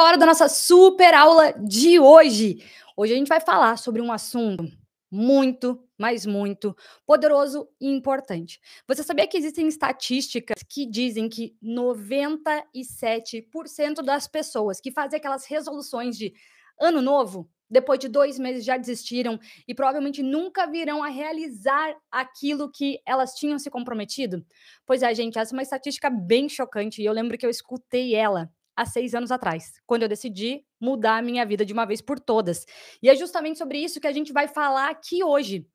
hora da nossa super aula de hoje. Hoje a gente vai falar sobre um assunto muito, mas muito poderoso e importante. Você sabia que existem estatísticas que dizem que 97% das pessoas que fazem aquelas resoluções de ano novo, depois de dois meses já desistiram e provavelmente nunca virão a realizar aquilo que elas tinham se comprometido? Pois é, gente, essa é uma estatística bem chocante e eu lembro que eu escutei ela há seis anos atrás, quando eu decidi mudar a minha vida de uma vez por todas. E é justamente sobre isso que a gente vai falar aqui hoje.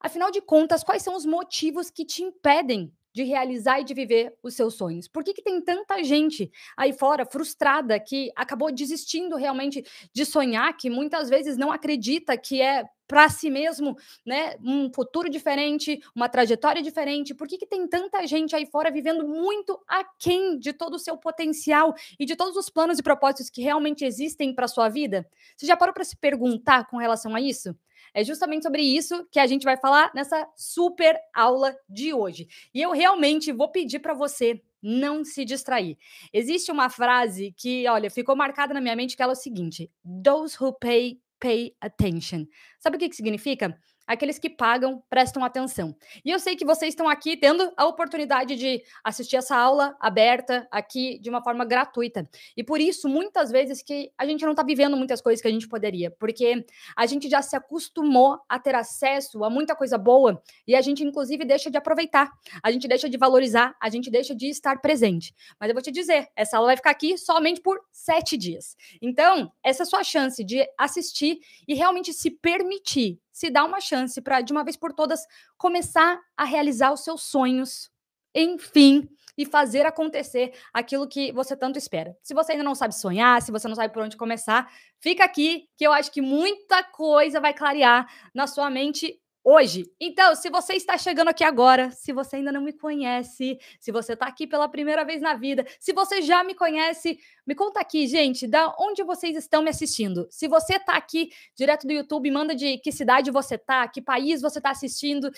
Afinal de contas, quais são os motivos que te impedem de realizar e de viver os seus sonhos? Por que, que tem tanta gente aí fora frustrada que acabou desistindo realmente de sonhar, que muitas vezes não acredita que é para si mesmo, né, um futuro diferente, uma trajetória diferente? Por que, que tem tanta gente aí fora vivendo muito aquém de todo o seu potencial e de todos os planos e propósitos que realmente existem para sua vida? Você já parou para se perguntar com relação a isso? É justamente sobre isso que a gente vai falar nessa super aula de hoje. E eu realmente vou pedir para você não se distrair. Existe uma frase que, olha, ficou marcada na minha mente que ela é o seguinte: those who pay pay attention. Sabe o que, que significa? Aqueles que pagam prestam atenção. E eu sei que vocês estão aqui tendo a oportunidade de assistir essa aula aberta aqui de uma forma gratuita. E por isso, muitas vezes, que a gente não está vivendo muitas coisas que a gente poderia, porque a gente já se acostumou a ter acesso a muita coisa boa e a gente, inclusive, deixa de aproveitar, a gente deixa de valorizar, a gente deixa de estar presente. Mas eu vou te dizer, essa aula vai ficar aqui somente por sete dias. Então, essa é a sua chance de assistir e realmente se permitir se dá uma chance para, de uma vez por todas, começar a realizar os seus sonhos, enfim, e fazer acontecer aquilo que você tanto espera. Se você ainda não sabe sonhar, se você não sabe por onde começar, fica aqui que eu acho que muita coisa vai clarear na sua mente hoje. Então, se você está chegando aqui agora, se você ainda não me conhece, se você está aqui pela primeira vez na vida, se você já me conhece, me conta aqui, gente, da onde vocês estão me assistindo. Se você está aqui direto do YouTube, manda de que cidade você está, que país você está assistindo.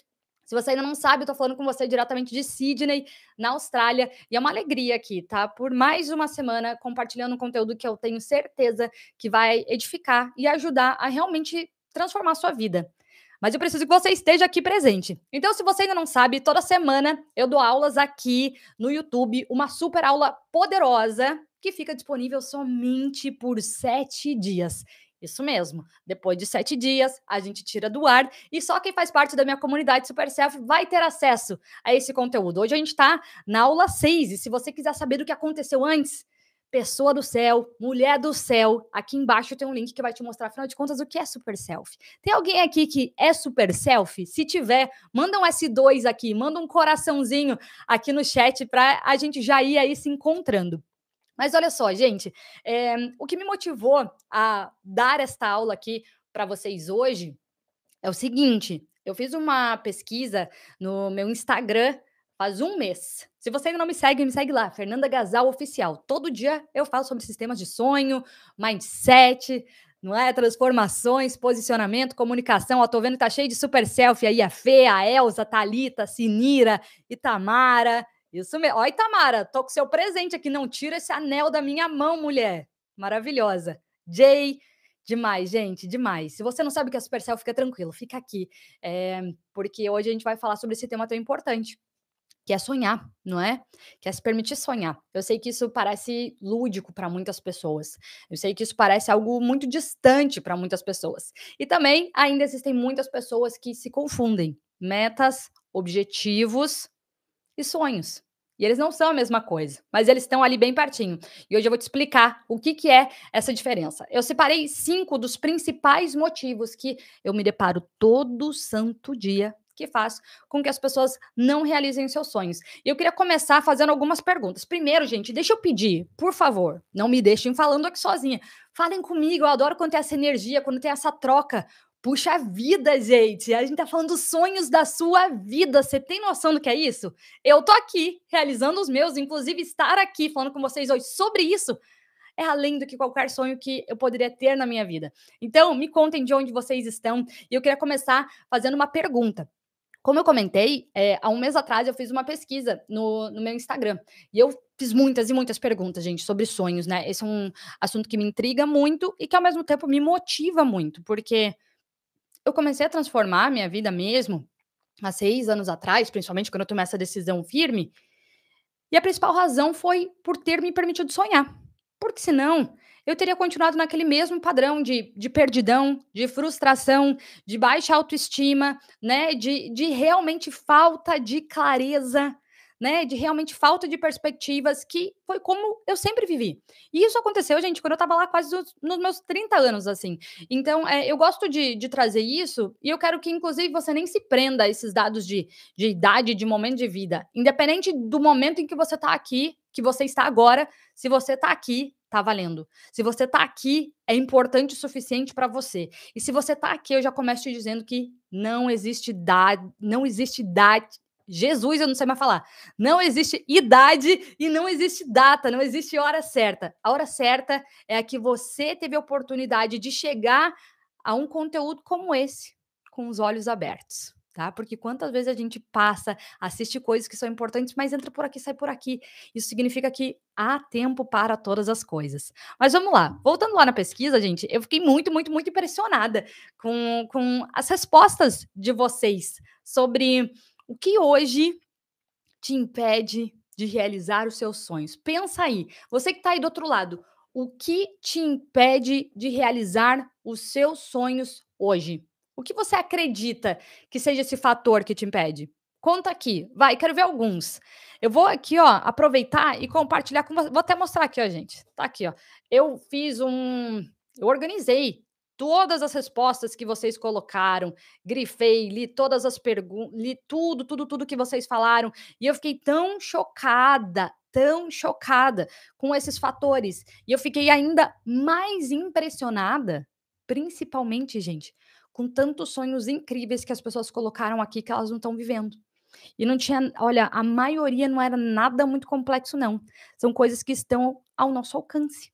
Se você ainda não sabe, eu tô falando com você diretamente de Sydney, na Austrália, e é uma alegria aqui, tá? Por mais uma semana compartilhando um conteúdo que eu tenho certeza que vai edificar e ajudar a realmente transformar a sua vida mas eu preciso que você esteja aqui presente. Então, se você ainda não sabe, toda semana eu dou aulas aqui no YouTube, uma super aula poderosa que fica disponível somente por sete dias. Isso mesmo. Depois de sete dias, a gente tira do ar e só quem faz parte da minha comunidade Super Self vai ter acesso a esse conteúdo. Hoje a gente está na aula 6 e se você quiser saber do que aconteceu antes, pessoa do céu, mulher do céu. Aqui embaixo tem um link que vai te mostrar, afinal de contas, o que é super self. Tem alguém aqui que é super self? Se tiver, manda um S2 aqui, manda um coraçãozinho aqui no chat para a gente já ir aí se encontrando. Mas olha só, gente, é, o que me motivou a dar esta aula aqui para vocês hoje é o seguinte: eu fiz uma pesquisa no meu Instagram Faz um mês. Se você ainda não me segue, me segue lá, Fernanda Gasal Oficial. Todo dia eu falo sobre sistemas de sonho, mindset, não é? Transformações, posicionamento, comunicação. Ó, tô vendo que tá cheio de super selfie aí, a Fê, a Elza, a Thalita, a Sinira, Itamara. Isso mesmo. Ó, Itamara, tô com seu presente aqui. Não tira esse anel da minha mão, mulher. Maravilhosa. Jay, demais, gente, demais. Se você não sabe o que é super selfie, fica tranquilo, fica aqui. É, porque hoje a gente vai falar sobre esse tema tão importante que é sonhar, não é? Que é se permitir sonhar. Eu sei que isso parece lúdico para muitas pessoas. Eu sei que isso parece algo muito distante para muitas pessoas. E também ainda existem muitas pessoas que se confundem metas, objetivos e sonhos. E eles não são a mesma coisa, mas eles estão ali bem pertinho. E hoje eu vou te explicar o que, que é essa diferença. Eu separei cinco dos principais motivos que eu me deparo todo santo dia que faz com que as pessoas não realizem seus sonhos. E eu queria começar fazendo algumas perguntas. Primeiro, gente, deixa eu pedir, por favor, não me deixem falando aqui sozinha. Falem comigo, eu adoro quando tem essa energia, quando tem essa troca. Puxa vida, gente. A gente tá falando dos sonhos da sua vida. Você tem noção do que é isso? Eu tô aqui realizando os meus, inclusive estar aqui falando com vocês hoje sobre isso é além do que qualquer sonho que eu poderia ter na minha vida. Então, me contem de onde vocês estão e eu queria começar fazendo uma pergunta. Como eu comentei, é, há um mês atrás eu fiz uma pesquisa no, no meu Instagram e eu fiz muitas e muitas perguntas, gente, sobre sonhos, né? Esse é um assunto que me intriga muito e que ao mesmo tempo me motiva muito, porque eu comecei a transformar minha vida mesmo há seis anos atrás, principalmente quando eu tomei essa decisão firme. E a principal razão foi por ter me permitido sonhar. Porque senão eu teria continuado naquele mesmo padrão de, de perdidão, de frustração, de baixa autoestima, né? De, de realmente falta de clareza, né? De realmente falta de perspectivas, que foi como eu sempre vivi. E isso aconteceu, gente, quando eu tava lá quase nos, meus 30 anos, assim. Então, é, eu gosto de, de, trazer isso, e eu quero que, inclusive, você nem se prenda a esses dados de, de idade, de momento de vida. Independente do momento em que você tá aqui, que você está agora, se você tá aqui, tá valendo. Se você tá aqui, é importante o suficiente para você. E se você tá aqui, eu já começo te dizendo que não existe idade, não existe idade, Jesus, eu não sei mais falar. Não existe idade e não existe data, não existe hora certa. A hora certa é a que você teve a oportunidade de chegar a um conteúdo como esse, com os olhos abertos. Tá? Porque quantas vezes a gente passa, assiste coisas que são importantes, mas entra por aqui, sai por aqui. Isso significa que há tempo para todas as coisas. Mas vamos lá, voltando lá na pesquisa, gente, eu fiquei muito, muito, muito impressionada com, com as respostas de vocês sobre o que hoje te impede de realizar os seus sonhos? Pensa aí, você que está aí do outro lado, o que te impede de realizar os seus sonhos hoje? O que você acredita que seja esse fator que te impede? Conta aqui, vai, quero ver alguns. Eu vou aqui, ó, aproveitar e compartilhar com você. Vou até mostrar aqui, ó, gente. Tá aqui, ó. Eu fiz um. Eu organizei todas as respostas que vocês colocaram, grifei, li todas as perguntas, li tudo, tudo, tudo que vocês falaram, e eu fiquei tão chocada, tão chocada com esses fatores. E eu fiquei ainda mais impressionada, principalmente, gente, com tantos sonhos incríveis que as pessoas colocaram aqui que elas não estão vivendo. E não tinha, olha, a maioria não era nada muito complexo, não. São coisas que estão ao nosso alcance.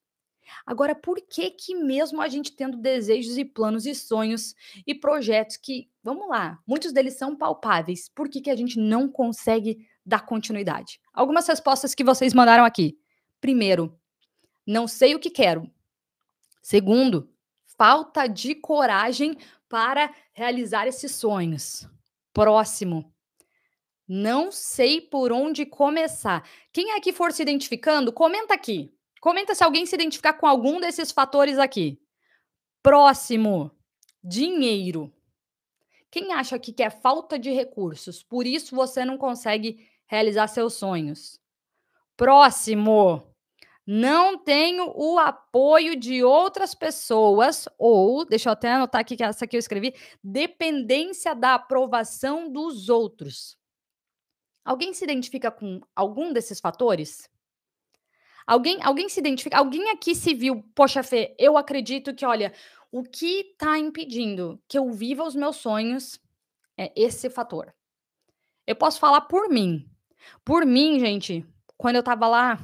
Agora, por que que mesmo a gente tendo desejos e planos e sonhos e projetos que, vamos lá, muitos deles são palpáveis, por que que a gente não consegue dar continuidade? Algumas respostas que vocês mandaram aqui. Primeiro, não sei o que quero. Segundo, falta de coragem para realizar esses sonhos. Próximo, não sei por onde começar. Quem aqui for se identificando, comenta aqui. Comenta se alguém se identificar com algum desses fatores aqui. Próximo, dinheiro. Quem acha que é falta de recursos, por isso você não consegue realizar seus sonhos? Próximo, não tenho o apoio de outras pessoas, ou, deixa eu até anotar aqui que essa aqui eu escrevi, dependência da aprovação dos outros. Alguém se identifica com algum desses fatores? Alguém, alguém se identifica? Alguém aqui se viu, poxa, Fê, eu acredito que, olha, o que está impedindo que eu viva os meus sonhos é esse fator. Eu posso falar por mim. Por mim, gente, quando eu estava lá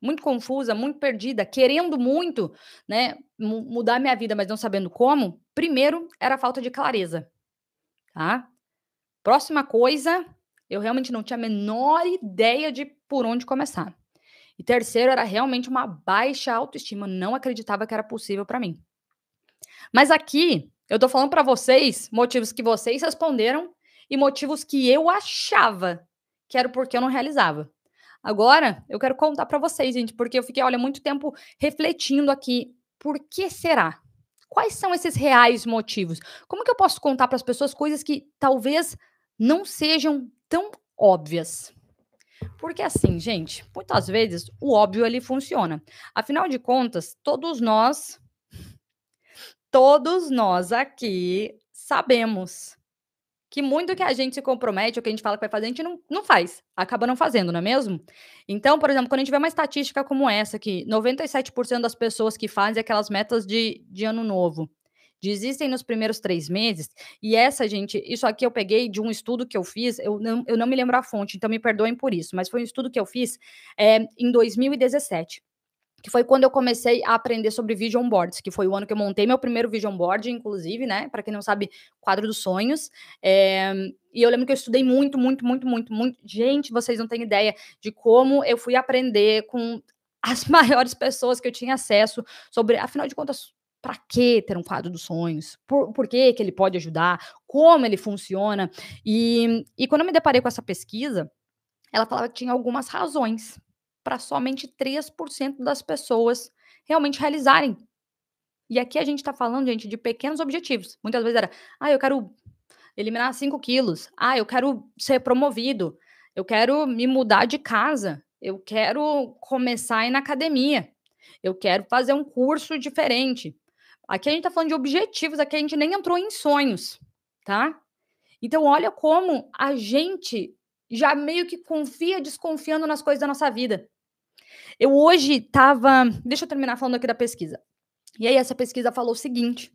muito confusa, muito perdida, querendo muito, né, mudar minha vida, mas não sabendo como, primeiro era a falta de clareza, tá? Próxima coisa, eu realmente não tinha a menor ideia de por onde começar. E terceiro, era realmente uma baixa autoestima. Eu não acreditava que era possível para mim. Mas aqui, eu tô falando para vocês motivos que vocês responderam e motivos que eu achava que era porque eu não realizava. Agora, eu quero contar para vocês, gente, porque eu fiquei, olha, muito tempo refletindo aqui. Por que será? Quais são esses reais motivos? Como que eu posso contar para as pessoas coisas que talvez não sejam tão óbvias? Porque assim, gente, muitas vezes o óbvio ele funciona. Afinal de contas, todos nós todos nós aqui sabemos que muito que a gente se compromete, ou que a gente fala que vai fazer, a gente não, não faz, acaba não fazendo, não é mesmo? Então, por exemplo, quando a gente vê uma estatística como essa, que 97% das pessoas que fazem aquelas metas de, de ano novo, desistem nos primeiros três meses. E essa, gente, isso aqui eu peguei de um estudo que eu fiz, eu não, eu não me lembro a fonte, então me perdoem por isso, mas foi um estudo que eu fiz é, em 2017. Que foi quando eu comecei a aprender sobre vision boards, que foi o ano que eu montei meu primeiro vision board, inclusive, né? Para quem não sabe, quadro dos sonhos. É, e eu lembro que eu estudei muito, muito, muito, muito, muito. Gente, vocês não têm ideia de como eu fui aprender com as maiores pessoas que eu tinha acesso sobre, afinal de contas, para que ter um quadro dos sonhos? Por, por que, que ele pode ajudar? Como ele funciona? E, e quando eu me deparei com essa pesquisa, ela falava que tinha algumas razões para somente 3% das pessoas realmente realizarem. E aqui a gente está falando, gente, de pequenos objetivos. Muitas vezes era, ah, eu quero eliminar 5 quilos. Ah, eu quero ser promovido. Eu quero me mudar de casa. Eu quero começar a ir na academia. Eu quero fazer um curso diferente. Aqui a gente está falando de objetivos, aqui a gente nem entrou em sonhos, tá? Então, olha como a gente já meio que confia desconfiando nas coisas da nossa vida. Eu hoje estava. Deixa eu terminar falando aqui da pesquisa. E aí, essa pesquisa falou o seguinte: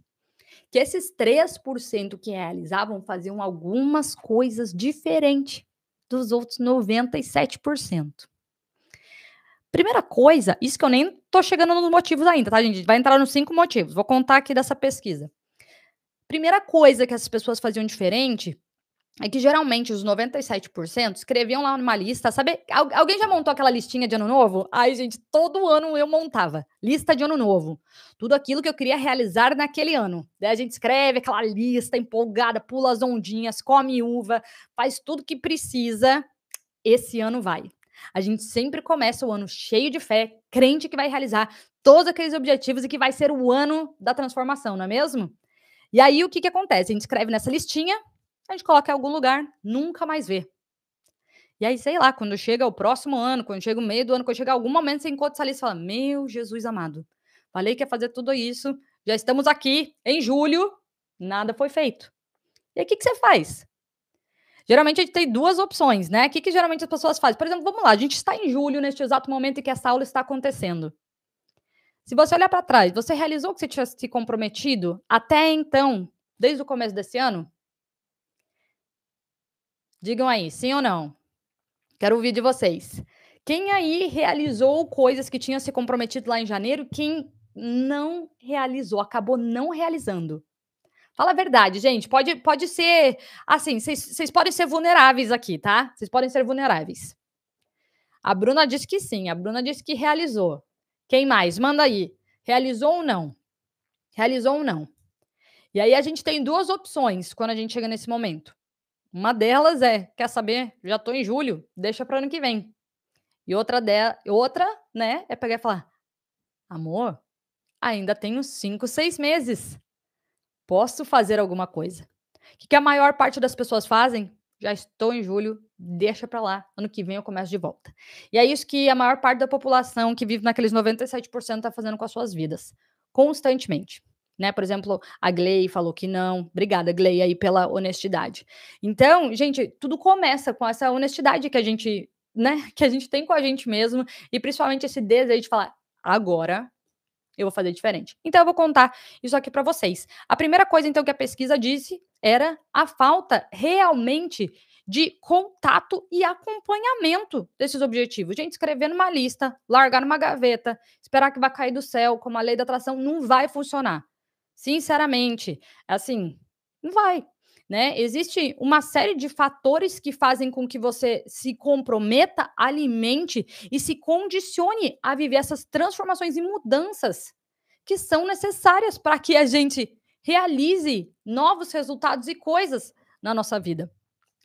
que esses 3% que realizavam faziam algumas coisas diferentes dos outros 97%. Primeira coisa, isso que eu nem tô chegando nos motivos ainda, tá, gente? Vai entrar nos cinco motivos. Vou contar aqui dessa pesquisa. Primeira coisa que essas pessoas faziam diferente é que geralmente os 97% escreviam lá numa lista, sabe? Alguém já montou aquela listinha de ano novo? Ai, gente, todo ano eu montava. Lista de ano novo. Tudo aquilo que eu queria realizar naquele ano. Daí a gente escreve aquela lista empolgada, pula as ondinhas, come uva, faz tudo que precisa. Esse ano vai. A gente sempre começa o ano cheio de fé, crente que vai realizar todos aqueles objetivos e que vai ser o ano da transformação, não é mesmo? E aí o que, que acontece? A gente escreve nessa listinha, a gente coloca em algum lugar, nunca mais vê. E aí, sei lá, quando chega o próximo ano, quando chega o meio do ano, quando chega algum momento, você encontra essa lista e fala: Meu Jesus amado, falei que ia fazer tudo isso, já estamos aqui em julho, nada foi feito. E aí, o que, que você faz? Geralmente a gente tem duas opções, né? O que, que geralmente as pessoas fazem? Por exemplo, vamos lá, a gente está em julho, neste exato momento em que essa aula está acontecendo. Se você olhar para trás, você realizou o que você tinha se comprometido até então, desde o começo desse ano? Digam aí, sim ou não? Quero ouvir de vocês. Quem aí realizou coisas que tinha se comprometido lá em janeiro? Quem não realizou, acabou não realizando? Fala a verdade, gente. Pode, pode ser. Assim, vocês podem ser vulneráveis aqui, tá? Vocês podem ser vulneráveis. A Bruna disse que sim. A Bruna disse que realizou. Quem mais? Manda aí. Realizou ou não? Realizou ou não? E aí a gente tem duas opções quando a gente chega nesse momento. Uma delas é, quer saber? Já tô em julho, deixa para ano que vem. E outra de, outra, né, é pegar e falar: "Amor, ainda tenho cinco, seis meses. Posso fazer alguma coisa?" O que, que a maior parte das pessoas fazem? Já estou em julho, deixa para lá, ano que vem eu começo de volta. E é isso que a maior parte da população que vive naqueles 97% está fazendo com as suas vidas, constantemente né? Por exemplo, a Gley falou que não. Obrigada, Gley, aí pela honestidade. Então, gente, tudo começa com essa honestidade que a gente, né, que a gente tem com a gente mesmo e principalmente esse desejo de falar agora eu vou fazer diferente. Então eu vou contar isso aqui para vocês. A primeira coisa então que a pesquisa disse era a falta realmente de contato e acompanhamento desses objetivos. Gente, escrever numa lista, largar numa gaveta, esperar que vai cair do céu, como a lei da atração, não vai funcionar. Sinceramente, assim, não vai. Né? Existe uma série de fatores que fazem com que você se comprometa, alimente e se condicione a viver essas transformações e mudanças que são necessárias para que a gente realize novos resultados e coisas na nossa vida.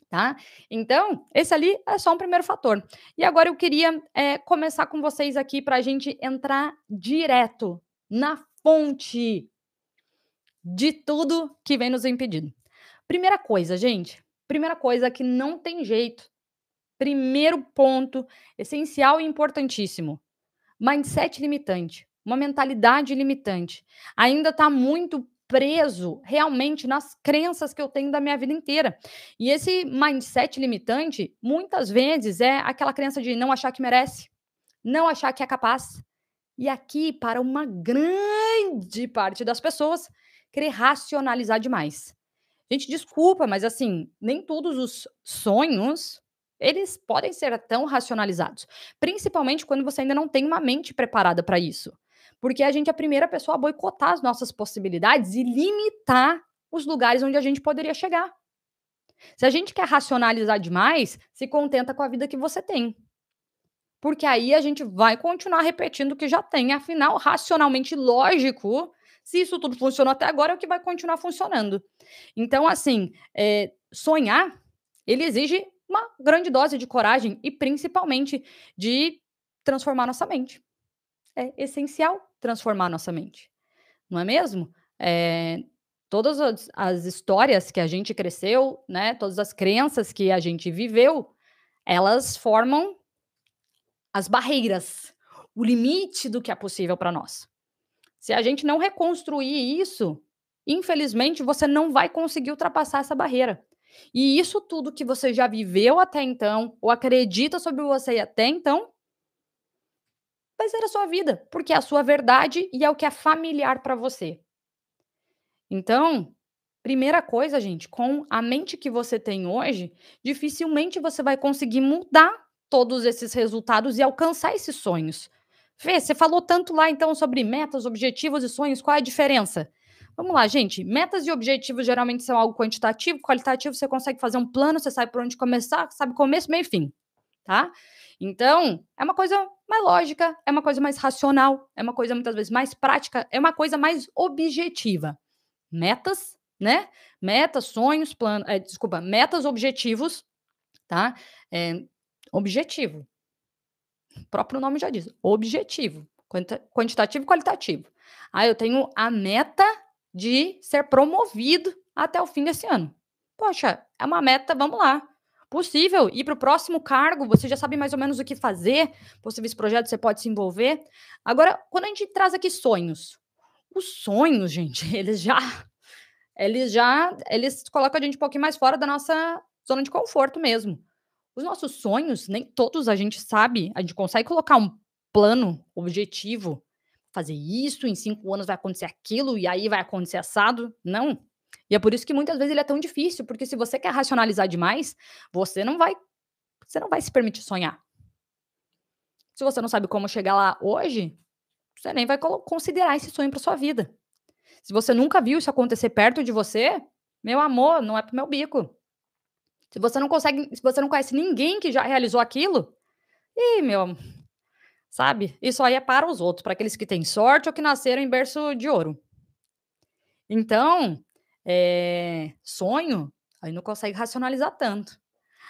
Tá? Então, esse ali é só um primeiro fator. E agora eu queria é, começar com vocês aqui para a gente entrar direto na fonte de tudo que vem nos impedindo. Primeira coisa, gente, primeira coisa que não tem jeito. Primeiro ponto, essencial e importantíssimo. Mindset limitante, uma mentalidade limitante. Ainda está muito preso realmente nas crenças que eu tenho da minha vida inteira. E esse mindset limitante, muitas vezes, é aquela crença de não achar que merece, não achar que é capaz. E aqui, para uma grande parte das pessoas, querer racionalizar demais. Gente, desculpa, mas assim, nem todos os sonhos eles podem ser tão racionalizados, principalmente quando você ainda não tem uma mente preparada para isso. Porque a gente é a primeira pessoa a boicotar as nossas possibilidades e limitar os lugares onde a gente poderia chegar. Se a gente quer racionalizar demais, se contenta com a vida que você tem. Porque aí a gente vai continuar repetindo o que já tem. Afinal, racionalmente lógico, se isso tudo funcionou até agora, é o que vai continuar funcionando. Então, assim, é, sonhar, ele exige uma grande dose de coragem e principalmente de transformar nossa mente. É essencial transformar nossa mente, não é mesmo? É, todas as, as, histórias que a gente cresceu, né, todas as crenças que a gente viveu, elas formam as barreiras, o limite do que é possível para nós. Se a gente não reconstruir isso, infelizmente você não vai conseguir ultrapassar essa barreira. E isso tudo que você já viveu até então, ou acredita sobre você até então, vai ser a sua vida, porque é a sua verdade e é o que é familiar para você. Então, primeira coisa, gente, com a mente que você tem hoje, dificilmente você vai conseguir mudar todos esses resultados e alcançar esses sonhos. Fê, você falou tanto lá então sobre metas, objetivos e sonhos, qual é a diferença? Vamos lá, gente. Metas e objetivos geralmente são algo quantitativo, qualitativo, você consegue fazer um plano, você sabe por onde começar, sabe começo, meio e fim, tá? Então, é uma coisa mais lógica, é uma coisa mais racional, é uma coisa muitas vezes mais prática, é uma coisa mais objetiva. Metas, né? Metas, sonhos, planos, é, desculpa, metas, objetivos, tá? É, objetivo. O próprio nome já diz, objetivo, quantitativo e qualitativo. Ah, eu tenho a meta de ser promovido até o fim desse ano. Poxa, é uma meta, vamos lá. Possível ir para o próximo cargo, você já sabe mais ou menos o que fazer, possíveis projetos você pode se envolver. Agora, quando a gente traz aqui sonhos, os sonhos, gente, eles já eles já eles colocam a gente um pouquinho mais fora da nossa zona de conforto mesmo. Os nossos sonhos, nem todos a gente sabe, a gente consegue colocar um plano, objetivo, fazer isso, em cinco anos vai acontecer aquilo, e aí vai acontecer assado. Não. E é por isso que muitas vezes ele é tão difícil, porque se você quer racionalizar demais, você não vai, você não vai se permitir sonhar. Se você não sabe como chegar lá hoje, você nem vai considerar esse sonho para sua vida. Se você nunca viu isso acontecer perto de você, meu amor, não é pro meu bico. Se você não consegue, se você não conhece ninguém que já realizou aquilo, e meu, sabe? Isso aí é para os outros, para aqueles que têm sorte ou que nasceram em berço de ouro. Então, é, sonho, aí não consegue racionalizar tanto.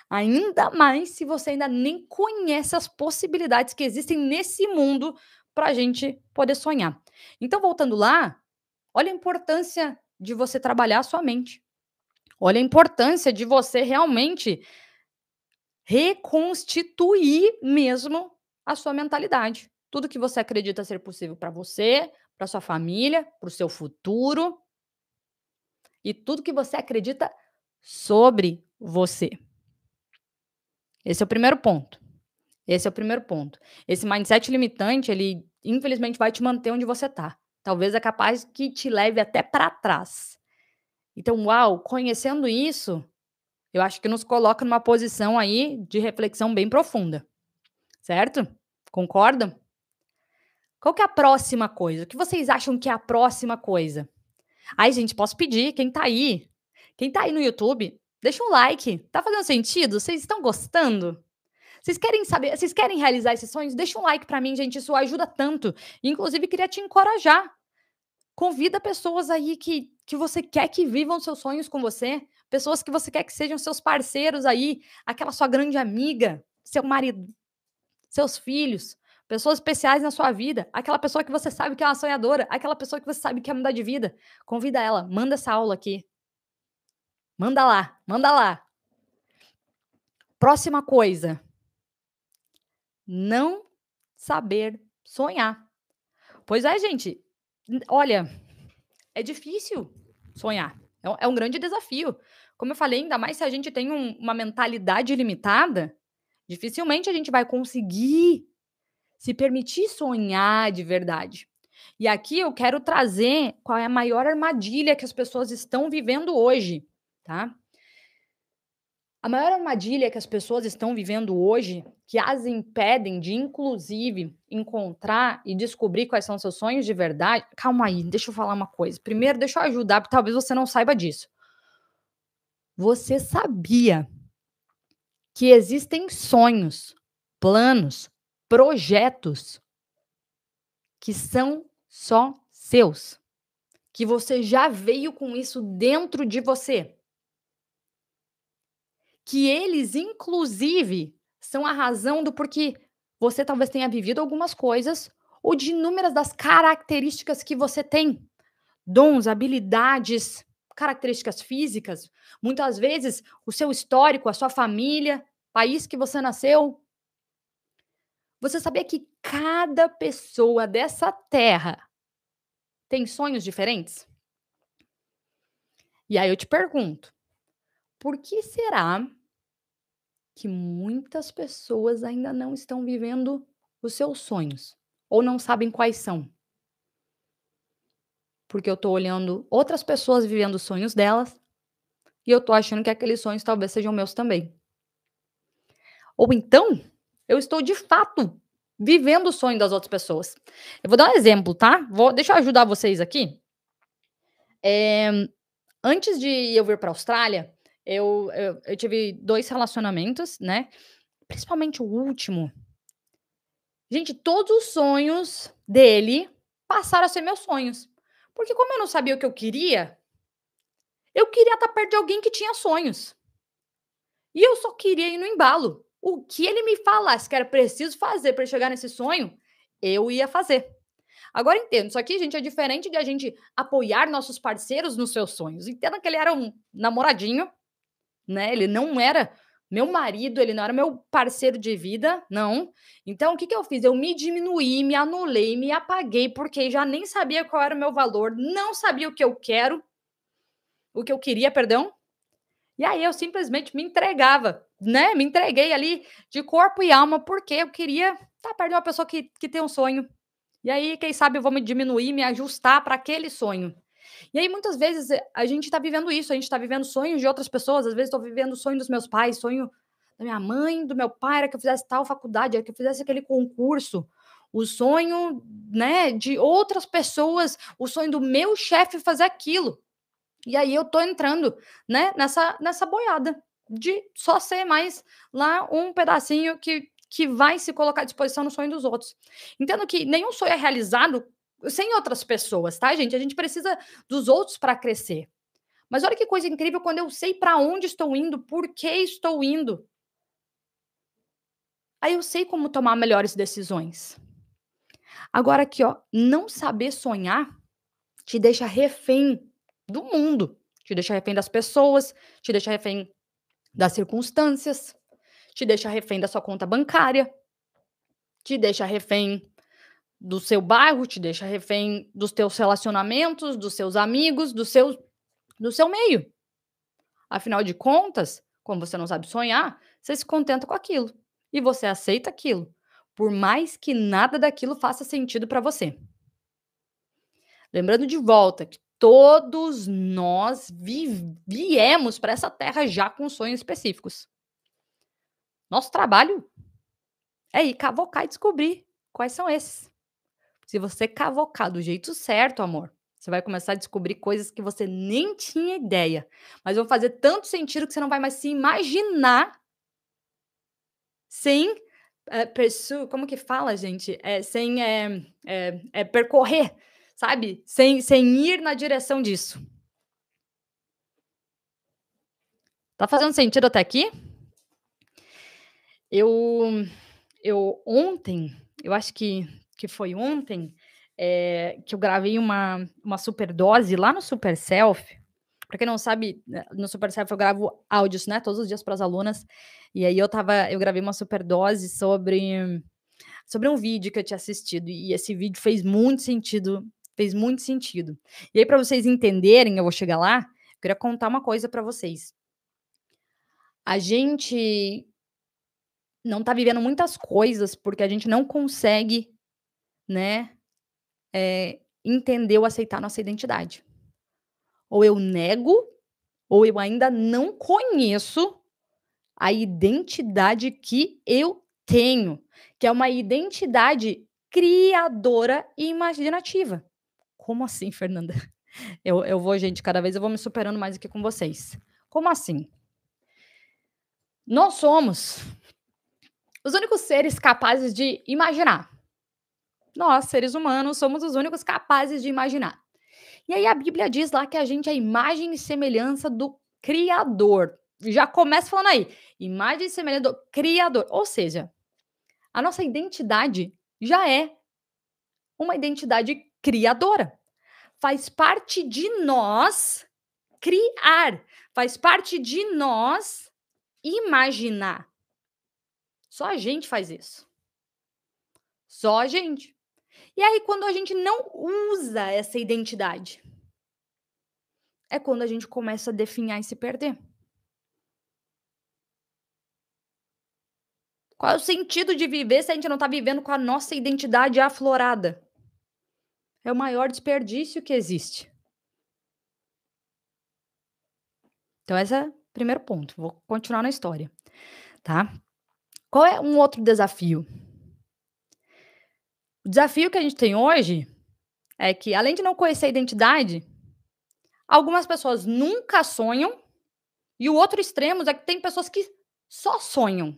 Ainda mais se você ainda nem conhece as possibilidades que existem nesse mundo para a gente poder sonhar. Então, voltando lá, olha a importância de você trabalhar a sua mente. Olha a importância de você realmente reconstituir mesmo a sua mentalidade. Tudo que você acredita ser possível para você, para sua família, para o seu futuro. E tudo que você acredita sobre você. Esse é o primeiro ponto. Esse é o primeiro ponto. Esse mindset limitante, ele infelizmente vai te manter onde você está. Talvez é capaz que te leve até para trás. Então, uau, conhecendo isso, eu acho que nos coloca numa posição aí de reflexão bem profunda. Certo? Concordam? Qual que é a próxima coisa? O que vocês acham que é a próxima coisa? Ai, gente, posso pedir, quem tá aí? Quem tá aí no YouTube, deixa um like. Tá fazendo sentido? Vocês estão gostando? Vocês querem saber, vocês querem realizar esses sonhos? Deixa um like para mim, gente, isso ajuda tanto. Inclusive, queria te encorajar. Convida pessoas aí que, que você quer que vivam seus sonhos com você, pessoas que você quer que sejam seus parceiros aí, aquela sua grande amiga, seu marido, seus filhos, pessoas especiais na sua vida, aquela pessoa que você sabe que é uma sonhadora, aquela pessoa que você sabe que quer mudar de vida. Convida ela, manda essa aula aqui. Manda lá, manda lá. Próxima coisa. Não saber sonhar. Pois é, gente. Olha, é difícil sonhar. É um, é um grande desafio. Como eu falei, ainda mais se a gente tem um, uma mentalidade limitada, dificilmente a gente vai conseguir se permitir sonhar de verdade. E aqui eu quero trazer qual é a maior armadilha que as pessoas estão vivendo hoje, tá? A maior armadilha que as pessoas estão vivendo hoje, que as impedem de, inclusive, encontrar e descobrir quais são seus sonhos de verdade. Calma aí, deixa eu falar uma coisa. Primeiro, deixa eu ajudar, porque talvez você não saiba disso. Você sabia que existem sonhos, planos, projetos que são só seus? Que você já veio com isso dentro de você? Que eles, inclusive, são a razão do porquê você talvez tenha vivido algumas coisas ou de inúmeras das características que você tem. Dons, habilidades, características físicas, muitas vezes o seu histórico, a sua família, país que você nasceu. Você sabia que cada pessoa dessa terra tem sonhos diferentes? E aí eu te pergunto, por que será que muitas pessoas ainda não estão vivendo os seus sonhos ou não sabem quais são. Porque eu tô olhando outras pessoas vivendo os sonhos delas e eu tô achando que aqueles sonhos talvez sejam meus também. Ou então, eu estou de fato vivendo o sonho das outras pessoas. Eu vou dar um exemplo, tá? Vou, deixa eu ajudar vocês aqui. É, antes de eu vir para a Austrália, eu, eu, eu tive dois relacionamentos, né? Principalmente o último. Gente, todos os sonhos dele passaram a ser meus sonhos. Porque como eu não sabia o que eu queria, eu queria estar perto de alguém que tinha sonhos. E eu só queria ir no embalo. O que ele me falasse que era preciso fazer para chegar nesse sonho, eu ia fazer. Agora entendo, isso aqui, gente, é diferente de a gente apoiar nossos parceiros nos seus sonhos. Entenda que ele era um namoradinho, né? Ele não era meu marido, ele não era meu parceiro de vida, não. Então, o que, que eu fiz? Eu me diminuí, me anulei, me apaguei, porque já nem sabia qual era o meu valor, não sabia o que eu quero, o que eu queria, perdão. E aí eu simplesmente me entregava, né? Me entreguei ali de corpo e alma, porque eu queria estar perto de uma pessoa que, que tem um sonho. E aí, quem sabe, eu vou me diminuir, me ajustar para aquele sonho. E aí, muitas vezes, eh, a gente está vivendo isso, a gente está vivendo sonhos de outras pessoas. Às vezes, estou vivendo o sonho dos meus pais, sonho da minha mãe, do meu pai, era que eu fizesse tal faculdade, era que eu fizesse aquele concurso. O sonho, né, de outras pessoas, o sonho do meu chefe fazer aquilo. E aí eu tô entrando, né, nessa, nessa boiada de só ser mais lá um pedacinho que, que vai se colocar à disposição no sonho dos outros. Entendo que nenhum sonho é realizado sem outras pessoas, tá, gente? A gente precisa dos outros para crescer. Mas olha que coisa incrível quando eu sei para onde estou indo, por que estou indo. Aí eu sei como tomar melhores decisões. Agora aqui, ó, não saber sonhar te deixa refém do mundo, te deixa refém das pessoas, te deixa refém das circunstâncias, te deixa refém da sua conta bancária, te deixa refém do seu bairro, te deixa refém dos teus relacionamentos, dos seus amigos, do seu, do seu meio. Afinal de contas, como você não sabe sonhar, você se contenta com aquilo e você aceita aquilo, por mais que nada daquilo faça sentido para você. Lembrando de volta que todos nós vi viemos para essa terra já com sonhos específicos. Nosso trabalho é ir cavocar e descobrir quais são esses. Se você cavocar do jeito certo, amor, você vai começar a descobrir coisas que você nem tinha ideia. Mas vão fazer tanto sentido que você não vai mais se imaginar sem é, como que fala, gente? É, sem é, é, percorrer, sabe? Sem, sem ir na direção disso. Tá fazendo sentido até aqui? Eu, eu ontem, eu acho que que foi ontem, é, que eu gravei uma, uma super dose lá no Super Self. Para quem não sabe, né, no Super Self eu gravo áudios, né, todos os dias para as alunas. E aí eu tava, eu gravei uma super dose sobre sobre um vídeo que eu tinha assistido e esse vídeo fez muito sentido, fez muito sentido. E aí para vocês entenderem, eu vou chegar lá, eu queria contar uma coisa para vocês. A gente não tá vivendo muitas coisas porque a gente não consegue né, é, entender ou aceitar nossa identidade. Ou eu nego, ou eu ainda não conheço a identidade que eu tenho, que é uma identidade criadora e imaginativa. Como assim, Fernanda? Eu, eu vou, gente, cada vez eu vou me superando mais aqui com vocês. Como assim? Nós somos os únicos seres capazes de imaginar. Nós, seres humanos, somos os únicos capazes de imaginar. E aí a Bíblia diz lá que a gente é a imagem e semelhança do Criador. Já começa falando aí, imagem e semelhança do Criador. Ou seja, a nossa identidade já é uma identidade criadora. Faz parte de nós criar, faz parte de nós imaginar. Só a gente faz isso. Só a gente. E aí, quando a gente não usa essa identidade, é quando a gente começa a definhar e se perder. Qual é o sentido de viver se a gente não está vivendo com a nossa identidade aflorada? É o maior desperdício que existe. Então, esse é o primeiro ponto. Vou continuar na história, tá? Qual é um outro desafio? O desafio que a gente tem hoje é que, além de não conhecer a identidade, algumas pessoas nunca sonham, e o outro extremo é que tem pessoas que só sonham.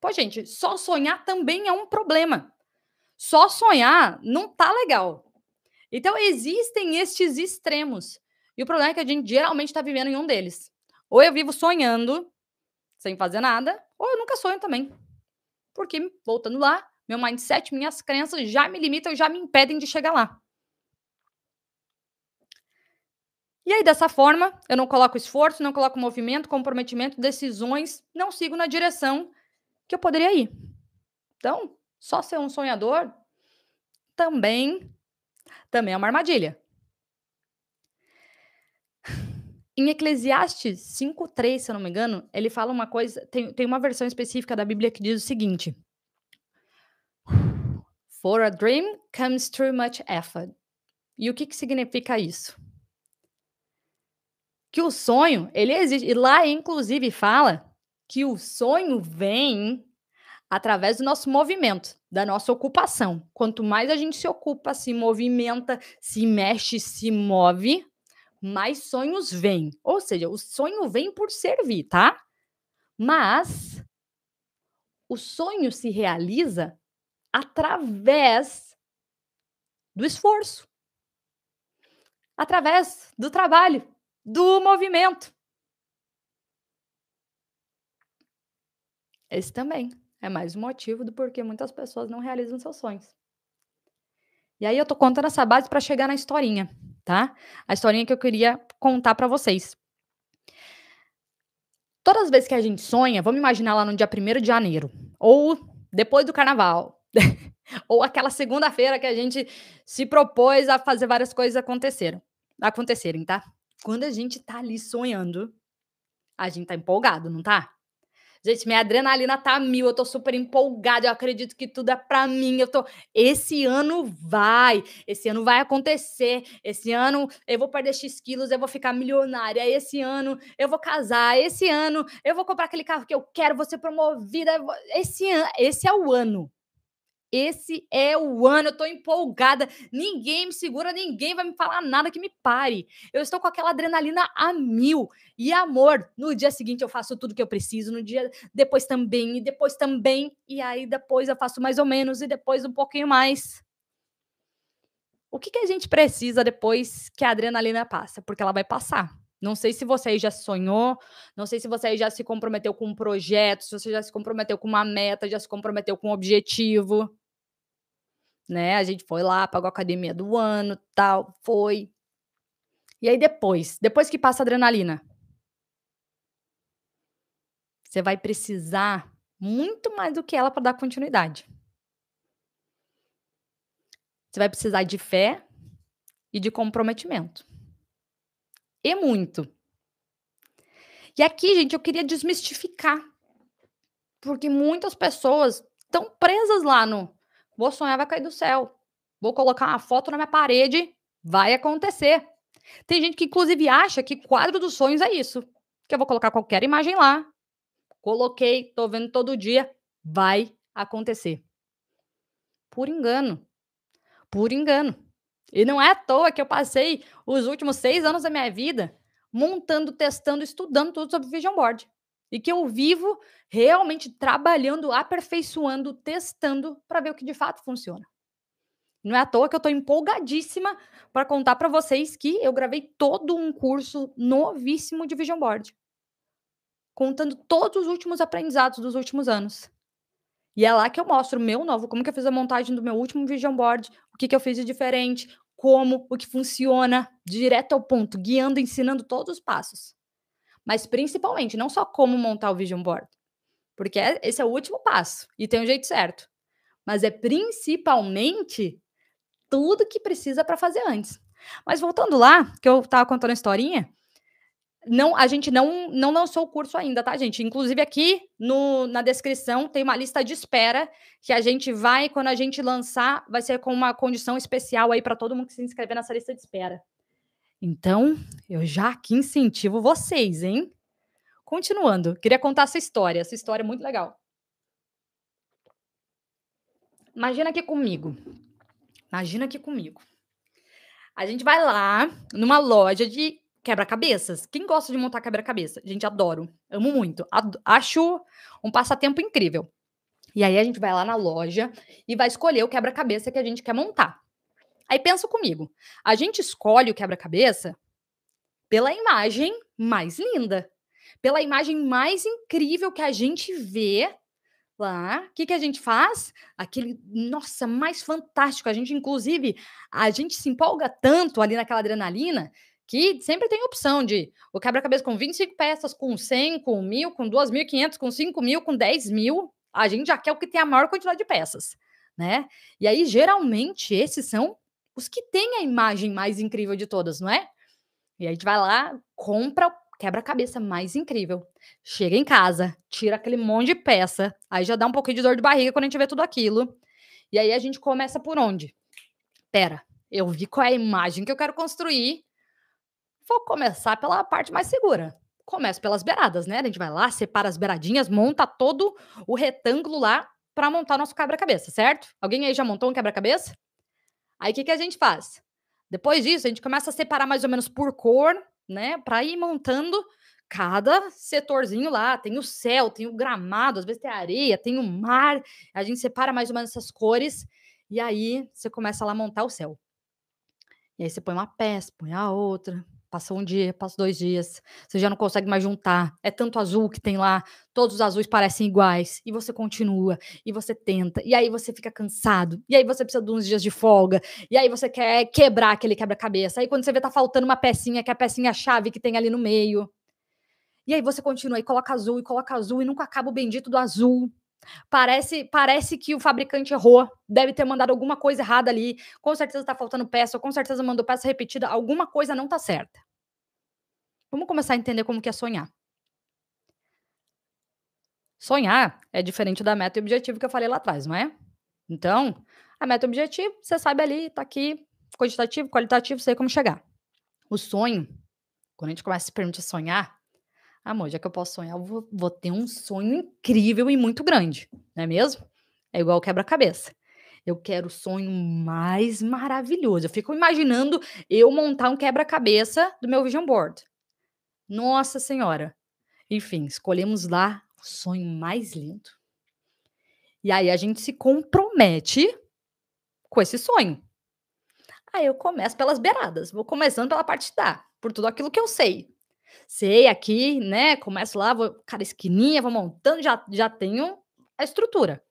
Pô, gente, só sonhar também é um problema. Só sonhar não tá legal. Então, existem estes extremos. E o problema é que a gente geralmente está vivendo em um deles. Ou eu vivo sonhando, sem fazer nada, ou eu nunca sonho também. Porque, voltando lá, meu mindset, minhas crenças já me limitam, já me impedem de chegar lá. E aí, dessa forma, eu não coloco esforço, não coloco movimento, comprometimento, decisões, não sigo na direção que eu poderia ir. Então, só ser um sonhador também, também é uma armadilha. Em Eclesiastes 5,3, se eu não me engano, ele fala uma coisa. Tem, tem uma versão específica da Bíblia que diz o seguinte: For a dream comes through much effort. E o que, que significa isso? Que o sonho, ele existe. E lá, inclusive, fala que o sonho vem através do nosso movimento, da nossa ocupação. Quanto mais a gente se ocupa, se movimenta, se mexe, se move, mais sonhos vêm. Ou seja, o sonho vem por servir, tá? Mas o sonho se realiza através do esforço, através do trabalho, do movimento. Esse também é mais um motivo do porquê muitas pessoas não realizam seus sonhos. E aí eu tô contando essa base para chegar na historinha, tá? A historinha que eu queria contar para vocês. Todas as vezes que a gente sonha, vamos imaginar lá no dia 1 de janeiro, ou depois do carnaval, Ou aquela segunda-feira que a gente se propôs a fazer várias coisas acontecerem, acontecerem, tá? Quando a gente tá ali sonhando, a gente tá empolgado, não tá? Gente, minha adrenalina tá mil, eu tô super empolgada, eu acredito que tudo é pra mim, eu tô... Esse ano vai, esse ano vai acontecer, esse ano eu vou perder X quilos, eu vou ficar milionária, esse ano eu vou casar, esse ano eu vou comprar aquele carro que eu quero, vou ser promovida, esse, an... esse é o ano, esse é o ano, eu tô empolgada. Ninguém me segura, ninguém vai me falar nada que me pare. Eu estou com aquela adrenalina a mil. E amor, no dia seguinte eu faço tudo que eu preciso, no dia depois também, e depois também, e aí depois eu faço mais ou menos, e depois um pouquinho mais. O que, que a gente precisa depois que a adrenalina passa? Porque ela vai passar. Não sei se você já sonhou, não sei se você já se comprometeu com um projeto, se você já se comprometeu com uma meta, já se comprometeu com um objetivo né? A gente foi lá, pagou a academia do ano, tal, foi. E aí depois, depois que passa a adrenalina, você vai precisar muito mais do que ela para dar continuidade. Você vai precisar de fé e de comprometimento. E muito. E aqui, gente, eu queria desmistificar. Porque muitas pessoas estão presas lá no Vou sonhar, vai cair do céu. Vou colocar uma foto na minha parede, vai acontecer. Tem gente que, inclusive, acha que quadro dos sonhos é isso. Que eu vou colocar qualquer imagem lá, coloquei, tô vendo todo dia, vai acontecer. Por engano. Por engano. E não é à toa que eu passei os últimos seis anos da minha vida montando, testando, estudando tudo sobre Vision Board. E que eu vivo realmente trabalhando, aperfeiçoando, testando para ver o que de fato funciona. Não é à toa que eu estou empolgadíssima para contar para vocês que eu gravei todo um curso novíssimo de Vision Board, contando todos os últimos aprendizados dos últimos anos. E é lá que eu mostro o meu novo, como que eu fiz a montagem do meu último Vision Board, o que, que eu fiz de diferente, como, o que funciona, direto ao ponto, guiando, ensinando todos os passos. Mas principalmente, não só como montar o Vision Board, porque é, esse é o último passo e tem um jeito certo. Mas é principalmente tudo que precisa para fazer antes. Mas voltando lá, que eu estava contando a historinha, não, a gente não, não lançou o curso ainda, tá, gente? Inclusive aqui no, na descrição tem uma lista de espera que a gente vai, quando a gente lançar, vai ser com uma condição especial aí para todo mundo que se inscrever nessa lista de espera. Então, eu já aqui incentivo vocês, hein? Continuando, queria contar essa história. Essa história é muito legal. Imagina aqui comigo. Imagina aqui comigo. A gente vai lá numa loja de quebra-cabeças. Quem gosta de montar quebra-cabeça? Gente, adoro. Amo muito. Ad acho um passatempo incrível. E aí a gente vai lá na loja e vai escolher o quebra-cabeça que a gente quer montar. Aí pensa comigo. A gente escolhe o quebra-cabeça pela imagem mais linda, pela imagem mais incrível que a gente vê lá. O que, que a gente faz? Aquele, nossa, mais fantástico. A gente, inclusive, a gente se empolga tanto ali naquela adrenalina que sempre tem opção de o quebra-cabeça com 25 peças, com 100, com 1.000, com 2.500, com 5.000, com 10 mil. A gente já quer o que tem a maior quantidade de peças, né? E aí, geralmente, esses são os que têm a imagem mais incrível de todas, não é? E a gente vai lá, compra o quebra-cabeça mais incrível. Chega em casa, tira aquele monte de peça, aí já dá um pouquinho de dor de barriga quando a gente vê tudo aquilo. E aí a gente começa por onde? Pera, eu vi qual é a imagem que eu quero construir. Vou começar pela parte mais segura. Começo pelas beiradas, né? A gente vai lá, separa as beiradinhas, monta todo o retângulo lá para montar nosso quebra-cabeça, certo? Alguém aí já montou um quebra-cabeça? Aí o que, que a gente faz? Depois disso, a gente começa a separar mais ou menos por cor, né? Para ir montando cada setorzinho lá. Tem o céu, tem o gramado, às vezes tem areia, tem o mar. A gente separa mais ou menos essas cores e aí você começa lá a montar o céu. E aí você põe uma peça, põe a outra, Passa um dia, passa dois dias, você já não consegue mais juntar. É tanto azul que tem lá, todos os azuis parecem iguais. E você continua, e você tenta, e aí você fica cansado, e aí você precisa de uns dias de folga, e aí você quer quebrar aquele quebra-cabeça. Aí quando você vê, tá faltando uma pecinha, que é a pecinha-chave que tem ali no meio. E aí você continua e coloca azul, e coloca azul, e nunca acaba o bendito do azul. Parece, parece que o fabricante errou, deve ter mandado alguma coisa errada ali. Com certeza está faltando peça, ou com certeza mandou peça repetida, alguma coisa não está certa. Vamos começar a entender como que é sonhar. Sonhar é diferente da meta e objetivo que eu falei lá atrás, não é? Então, a meta e objetivo, você sabe ali, tá aqui, quantitativo, qualitativo, sei como chegar. O sonho, quando a gente começa a se permitir sonhar, Amor, já que eu posso sonhar, eu vou, vou ter um sonho incrível e muito grande, não é mesmo? É igual quebra-cabeça. Eu quero o sonho mais maravilhoso. Eu fico imaginando eu montar um quebra-cabeça do meu vision board. Nossa Senhora. Enfim, escolhemos lá o sonho mais lindo. E aí a gente se compromete com esse sonho. Aí eu começo pelas beiradas, vou começando pela parte da, por tudo aquilo que eu sei. Sei aqui, né? Começo lá, vou, cara, esquininha, vou montando, já, já tenho a estrutura.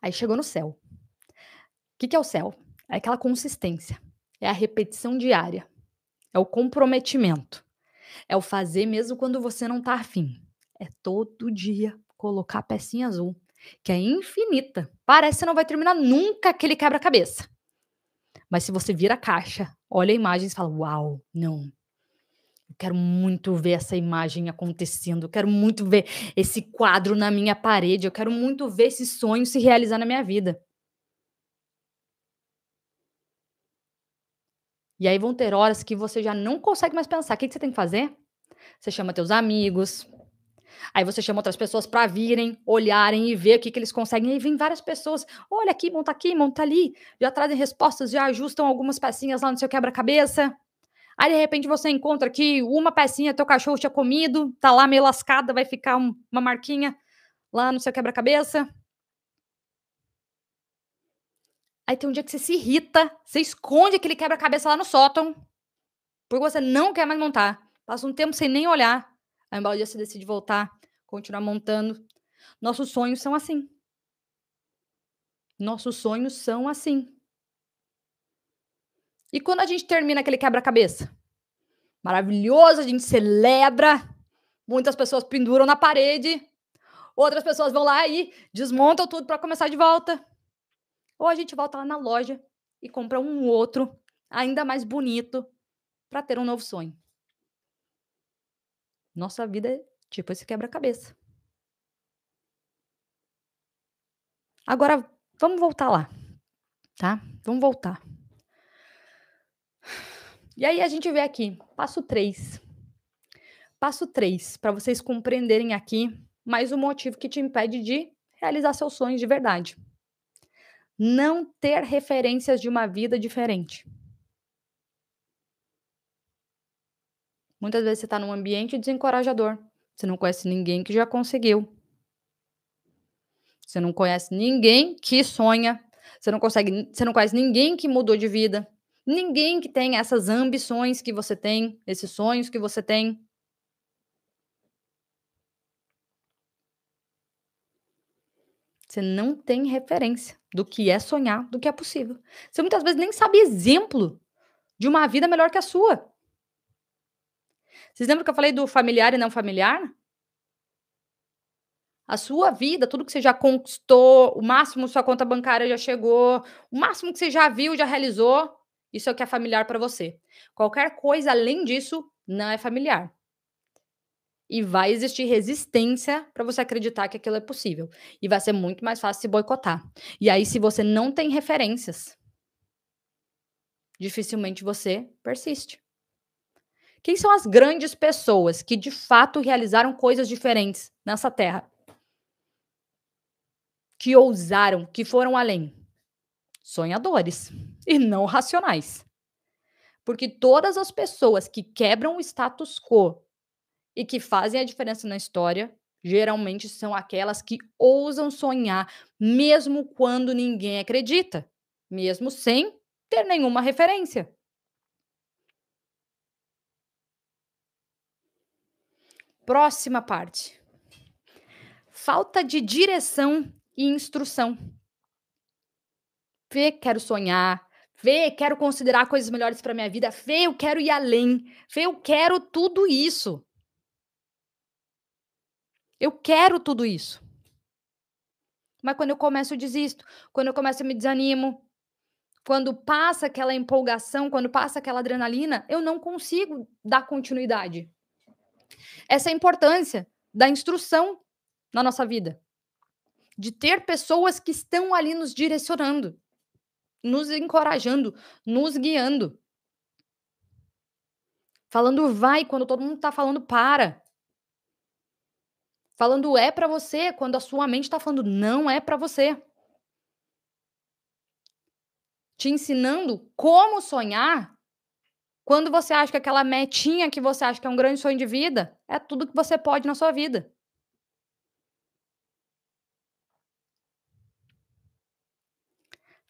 Aí chegou no céu. O que, que é o céu? É aquela consistência, é a repetição diária, é o comprometimento, é o fazer mesmo quando você não tá afim. É todo dia colocar a pecinha azul, que é infinita. Parece que não vai terminar nunca aquele quebra-cabeça. Mas se você vira a caixa, olha a imagem e fala: Uau, não, quero muito ver essa imagem acontecendo, eu quero muito ver esse quadro na minha parede, eu quero muito ver esse sonho se realizar na minha vida. E aí vão ter horas que você já não consegue mais pensar. O que, você tem que fazer? Você chama teus amigos, Aí você chama outras pessoas para virem, olharem e ver o que, que eles conseguem. E aí vem várias pessoas. Olha aqui, monta aqui, monta ali. Já trazem respostas, já ajustam algumas pecinhas lá no seu quebra-cabeça. Aí, de repente, você encontra que uma pecinha teu cachorro tinha comido, tá lá meio lascada, vai ficar um, uma marquinha lá no seu quebra-cabeça. Aí tem um dia que você se irrita, você esconde aquele quebra-cabeça lá no sótão, porque você não quer mais montar. Passa um tempo sem nem olhar. Aí, um dia você decide voltar, continuar montando. Nossos sonhos são assim. Nossos sonhos são assim. E quando a gente termina aquele quebra-cabeça? Maravilhoso, a gente celebra. Muitas pessoas penduram na parede. Outras pessoas vão lá e desmontam tudo para começar de volta. Ou a gente volta lá na loja e compra um outro, ainda mais bonito, para ter um novo sonho. Nossa vida é tipo esse quebra-cabeça. Agora, vamos voltar lá, tá? Vamos voltar. E aí a gente vê aqui, passo 3. Passo 3, para vocês compreenderem aqui mais um motivo que te impede de realizar seus sonhos de verdade. Não ter referências de uma vida diferente. Muitas vezes você está num ambiente desencorajador. Você não conhece ninguém que já conseguiu. Você não conhece ninguém que sonha. Você não consegue, você não conhece ninguém que mudou de vida. Ninguém que tem essas ambições que você tem, esses sonhos que você tem. Você não tem referência do que é sonhar, do que é possível. Você muitas vezes nem sabe exemplo de uma vida melhor que a sua. Vocês lembram que eu falei do familiar e não familiar? A sua vida, tudo que você já conquistou, o máximo sua conta bancária já chegou, o máximo que você já viu, já realizou, isso é o que é familiar para você. Qualquer coisa além disso não é familiar. E vai existir resistência para você acreditar que aquilo é possível. E vai ser muito mais fácil se boicotar. E aí, se você não tem referências, dificilmente você persiste. Quem são as grandes pessoas que de fato realizaram coisas diferentes nessa terra? Que ousaram, que foram além? Sonhadores e não racionais. Porque todas as pessoas que quebram o status quo e que fazem a diferença na história, geralmente são aquelas que ousam sonhar, mesmo quando ninguém acredita, mesmo sem ter nenhuma referência. Próxima parte. Falta de direção e instrução. Fê, quero sonhar. Fê, quero considerar coisas melhores para minha vida. Fê, eu quero ir além. Fê, eu quero tudo isso. Eu quero tudo isso. Mas quando eu começo, eu desisto. Quando eu começo, eu me desanimo. Quando passa aquela empolgação, quando passa aquela adrenalina, eu não consigo dar continuidade. Essa é a importância da instrução na nossa vida. De ter pessoas que estão ali nos direcionando nos encorajando, nos guiando. Falando vai quando todo mundo está falando para. Falando é para você quando a sua mente está falando não é para você. Te ensinando como sonhar quando você acha que aquela metinha que você acha que é um grande sonho de vida é tudo que você pode na sua vida.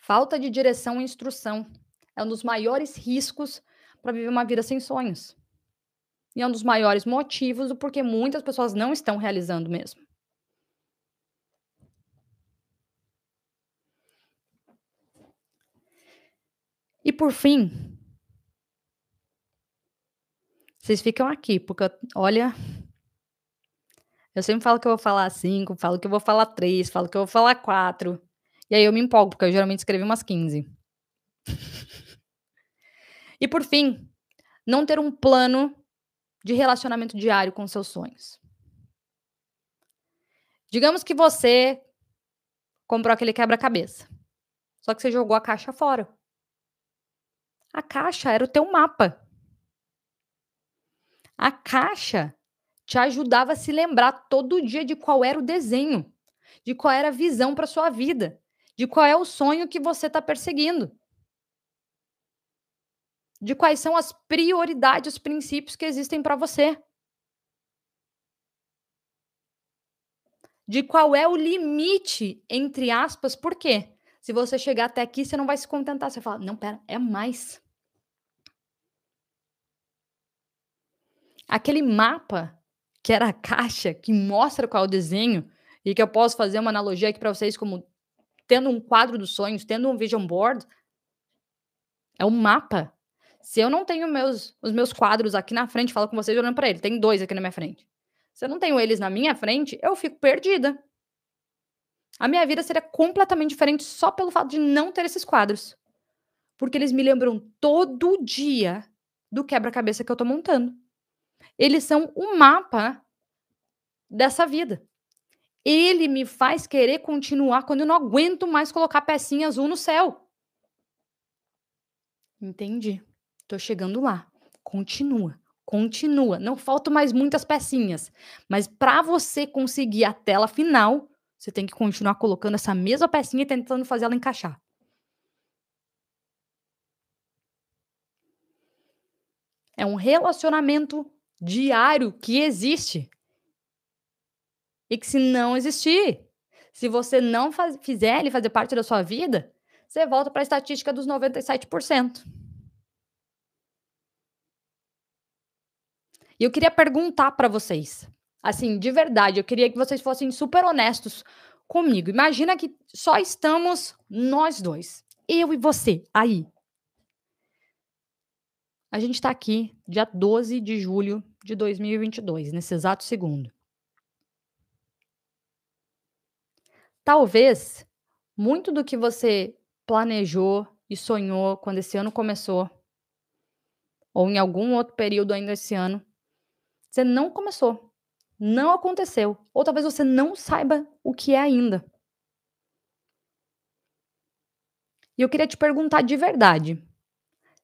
Falta de direção e instrução é um dos maiores riscos para viver uma vida sem sonhos. E é um dos maiores motivos do porquê muitas pessoas não estão realizando mesmo. E por fim, vocês ficam aqui, porque olha, eu sempre falo que eu vou falar cinco, falo que eu vou falar três, falo que eu vou falar quatro. E aí eu me empolgo, porque eu geralmente escrevi umas 15. e por fim, não ter um plano de relacionamento diário com seus sonhos. Digamos que você comprou aquele quebra-cabeça. Só que você jogou a caixa fora. A caixa era o teu mapa. A caixa te ajudava a se lembrar todo dia de qual era o desenho, de qual era a visão para sua vida, de qual é o sonho que você está perseguindo, de quais são as prioridades, os princípios que existem para você. De qual é o limite, entre aspas, por quê? Se você chegar até aqui, você não vai se contentar. Você fala, não, pera, é mais. Aquele mapa, que era a caixa, que mostra qual é o desenho, e que eu posso fazer uma analogia aqui para vocês como tendo um quadro dos sonhos, tendo um vision board, é um mapa. Se eu não tenho meus, os meus quadros aqui na frente, falo com vocês olhando para ele, tem dois aqui na minha frente. Se eu não tenho eles na minha frente, eu fico perdida. A minha vida seria completamente diferente só pelo fato de não ter esses quadros. Porque eles me lembram todo dia do quebra-cabeça que eu tô montando. Eles são um mapa dessa vida. Ele me faz querer continuar quando eu não aguento mais colocar pecinha azul no céu. Entendi. Tô chegando lá. Continua. Continua. Não faltam mais muitas pecinhas. Mas para você conseguir a tela final, você tem que continuar colocando essa mesma pecinha e tentando fazer ela encaixar. É um relacionamento diário que existe. E que se não existir, se você não faz, fizer ele fazer parte da sua vida, você volta para a estatística dos 97%. E eu queria perguntar para vocês, assim, de verdade, eu queria que vocês fossem super honestos comigo. Imagina que só estamos nós dois, eu e você, aí. A gente está aqui, dia 12 de julho de 2022, nesse exato segundo. Talvez muito do que você planejou e sonhou quando esse ano começou, ou em algum outro período ainda esse ano, você não começou, não aconteceu, ou talvez você não saiba o que é ainda. E eu queria te perguntar de verdade,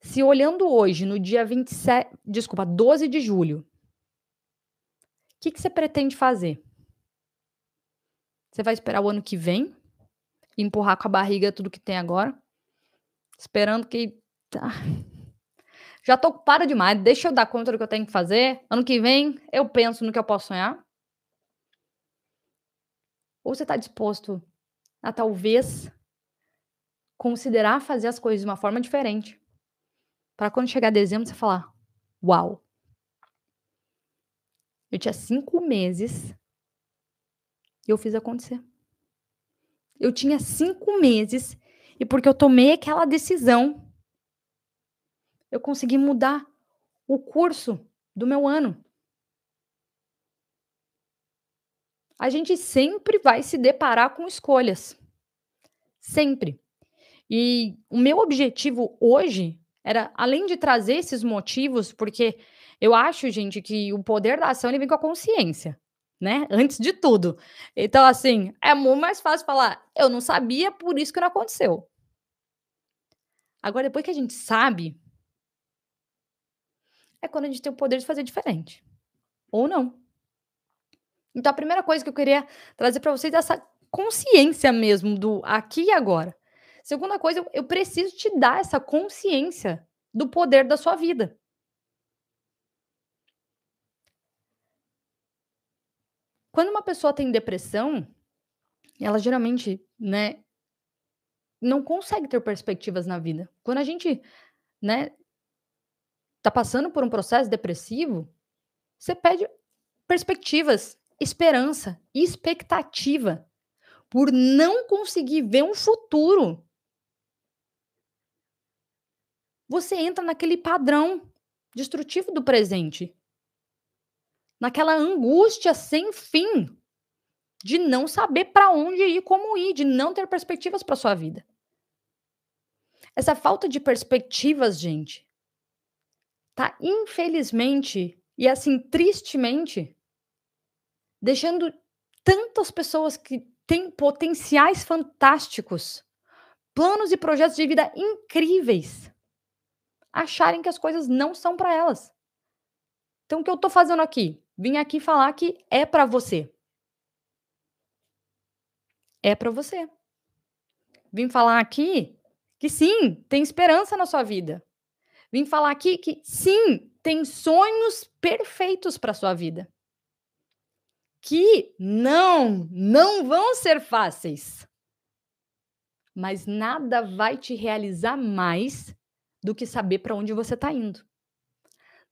se olhando hoje, no dia 27, desculpa, 12 de julho, o que, que você pretende fazer? Você vai esperar o ano que vem? Empurrar com a barriga tudo que tem agora? Esperando que. Tá. Já tô ocupada demais, deixa eu dar conta do que eu tenho que fazer. Ano que vem eu penso no que eu posso sonhar. Ou você está disposto a talvez considerar fazer as coisas de uma forma diferente. Para quando chegar dezembro você falar: Uau! Eu tinha cinco meses e eu fiz acontecer. Eu tinha cinco meses e porque eu tomei aquela decisão, eu consegui mudar o curso do meu ano. A gente sempre vai se deparar com escolhas. Sempre. E o meu objetivo hoje era, além de trazer esses motivos, porque eu acho, gente, que o poder da ação ele vem com a consciência, né? Antes de tudo. Então, assim, é muito mais fácil falar, eu não sabia, por isso que não aconteceu. Agora, depois que a gente sabe, é quando a gente tem o poder de fazer diferente. Ou não. Então, a primeira coisa que eu queria trazer para vocês é essa consciência mesmo do aqui e agora. Segunda coisa, eu preciso te dar essa consciência do poder da sua vida. Quando uma pessoa tem depressão, ela geralmente, né, não consegue ter perspectivas na vida. Quando a gente, né, tá passando por um processo depressivo, você pede perspectivas, esperança, expectativa por não conseguir ver um futuro. Você entra naquele padrão destrutivo do presente. Naquela angústia sem fim de não saber para onde ir, como ir, de não ter perspectivas para sua vida. Essa falta de perspectivas, gente, tá infelizmente e assim tristemente deixando tantas pessoas que têm potenciais fantásticos, planos e projetos de vida incríveis, acharem que as coisas não são para elas. Então o que eu estou fazendo aqui? Vim aqui falar que é para você. É para você. Vim falar aqui que sim, tem esperança na sua vida. Vim falar aqui que sim, tem sonhos perfeitos para sua vida. Que não, não vão ser fáceis. Mas nada vai te realizar mais do que saber para onde você está indo.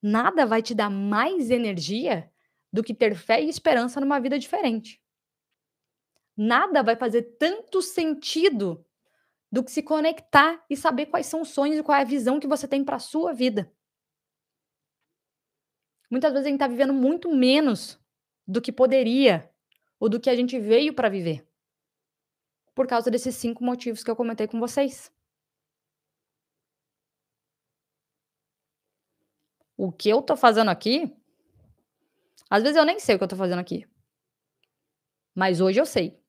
Nada vai te dar mais energia do que ter fé e esperança numa vida diferente. Nada vai fazer tanto sentido do que se conectar e saber quais são os sonhos e qual é a visão que você tem para a sua vida. Muitas vezes a gente está vivendo muito menos do que poderia ou do que a gente veio para viver. Por causa desses cinco motivos que eu comentei com vocês. O que eu tô fazendo aqui? Às vezes eu nem sei o que eu tô fazendo aqui. Mas hoje eu sei.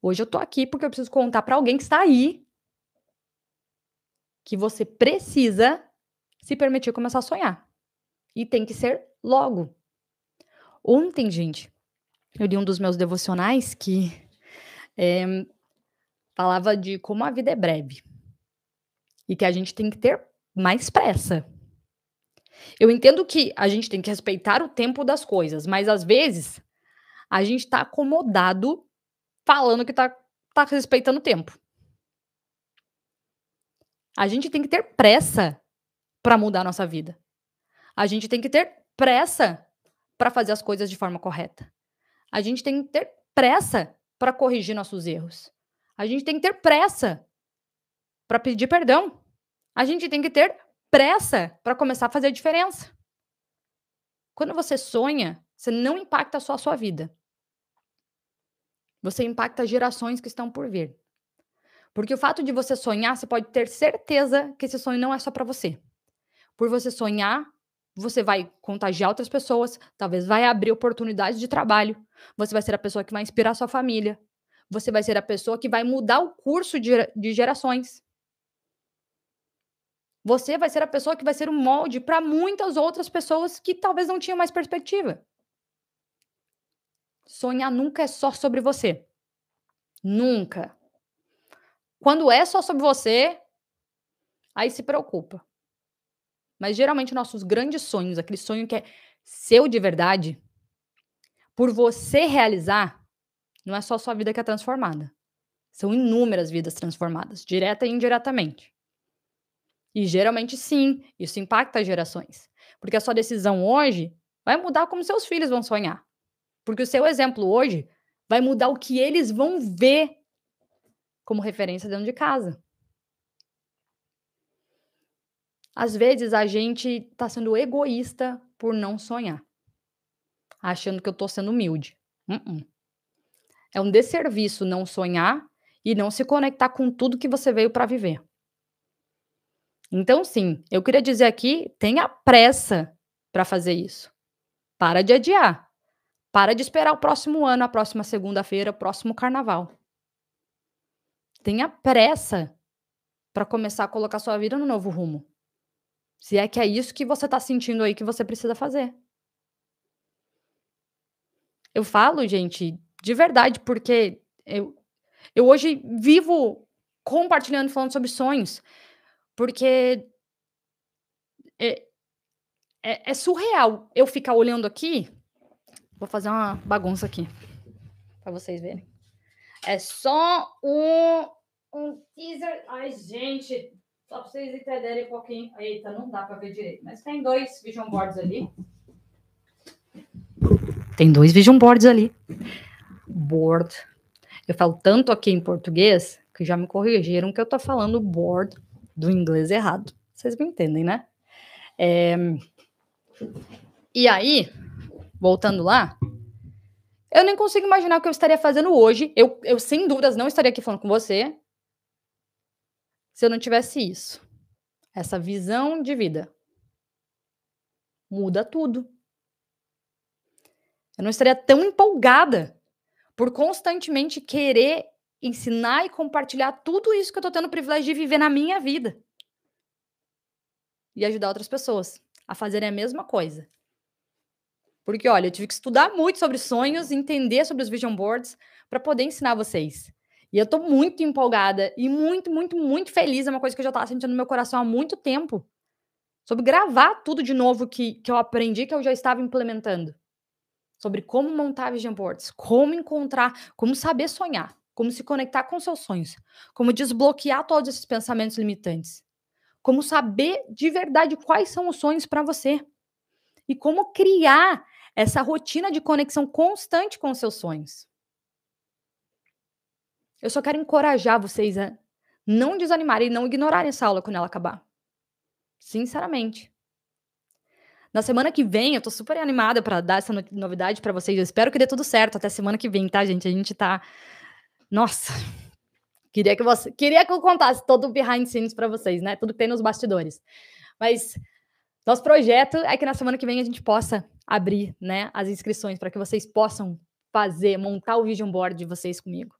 Hoje eu tô aqui porque eu preciso contar para alguém que está aí que você precisa se permitir começar a sonhar. E tem que ser logo. Ontem, gente, eu li um dos meus devocionais que é, falava de como a vida é breve e que a gente tem que ter mais pressa. Eu entendo que a gente tem que respeitar o tempo das coisas, mas às vezes a gente está acomodado falando que tá, tá respeitando o tempo. A gente tem que ter pressa para mudar a nossa vida. A gente tem que ter pressa para fazer as coisas de forma correta. A gente tem que ter pressa para corrigir nossos erros. A gente tem que ter pressa para pedir perdão. A gente tem que ter pressa para começar a fazer a diferença. Quando você sonha, você não impacta só a sua vida. Você impacta gerações que estão por vir. Porque o fato de você sonhar, você pode ter certeza que esse sonho não é só para você. Por você sonhar, você vai contagiar outras pessoas, talvez vai abrir oportunidades de trabalho, você vai ser a pessoa que vai inspirar sua família, você vai ser a pessoa que vai mudar o curso de, de gerações. Você vai ser a pessoa que vai ser um molde para muitas outras pessoas que talvez não tinham mais perspectiva. Sonhar nunca é só sobre você. Nunca. Quando é só sobre você, aí se preocupa. Mas geralmente nossos grandes sonhos, aquele sonho que é seu de verdade, por você realizar, não é só sua vida que é transformada. São inúmeras vidas transformadas, direta e indiretamente. E geralmente sim, isso impacta as gerações. Porque a sua decisão hoje vai mudar como seus filhos vão sonhar. Porque o seu exemplo hoje vai mudar o que eles vão ver como referência dentro de casa. Às vezes a gente está sendo egoísta por não sonhar, achando que eu estou sendo humilde. Uh -uh. É um desserviço não sonhar e não se conectar com tudo que você veio para viver. Então, sim, eu queria dizer aqui: tenha pressa para fazer isso. Para de adiar. Para de esperar o próximo ano, a próxima segunda-feira, o próximo carnaval. Tenha pressa para começar a colocar sua vida no novo rumo. Se é que é isso que você está sentindo aí que você precisa fazer. Eu falo, gente, de verdade, porque eu, eu hoje vivo compartilhando, falando sobre sonhos, porque é, é, é surreal eu ficar olhando aqui Vou fazer uma bagunça aqui. Pra vocês verem. É só um, um teaser. Ai, gente. Só pra vocês entenderem um pouquinho. Eita, não dá pra ver direito. Mas tem dois vision boards ali. Tem dois vision boards ali. Board. Eu falo tanto aqui em português que já me corrigiram que eu tô falando board do inglês errado. Vocês me entendem, né? É... E aí, voltando lá, eu nem consigo imaginar o que eu estaria fazendo hoje. Eu, eu, sem dúvidas, não estaria aqui falando com você se eu não tivesse isso. Essa visão de vida. Muda tudo. Eu não estaria tão empolgada por constantemente querer ensinar e compartilhar tudo isso que eu tô tendo o privilégio de viver na minha vida. E ajudar outras pessoas a fazerem a mesma coisa Porque, olha, eu tive que estudar muito sobre sonhos, entender sobre os vision boards para poder ensinar vocês. E eu tô muito empolgada e muito, muito, muito feliz. É uma coisa que eu já estava sentindo no meu coração há muito tempo. Sobre gravar tudo de novo que, que eu aprendi, que eu já estava implementando. Sobre como montar vision boards, como encontrar, como saber sonhar, como se conectar com seus sonhos, como desbloquear todos esses pensamentos limitantes, como saber de verdade quais são os sonhos para você e como criar essa rotina de conexão constante com seus sonhos. Eu só quero encorajar vocês a não desanimarem e não ignorarem essa aula quando ela acabar. Sinceramente. Na semana que vem, eu tô super animada para dar essa novidade para vocês. Eu espero que dê tudo certo até semana que vem, tá, gente? A gente tá Nossa. Queria que você, queria que eu contasse todo o behind scenes para vocês, né? Tudo que tem nos bastidores. Mas nosso projeto é que na semana que vem a gente possa abrir, né, as inscrições para que vocês possam fazer, montar o vision board de vocês comigo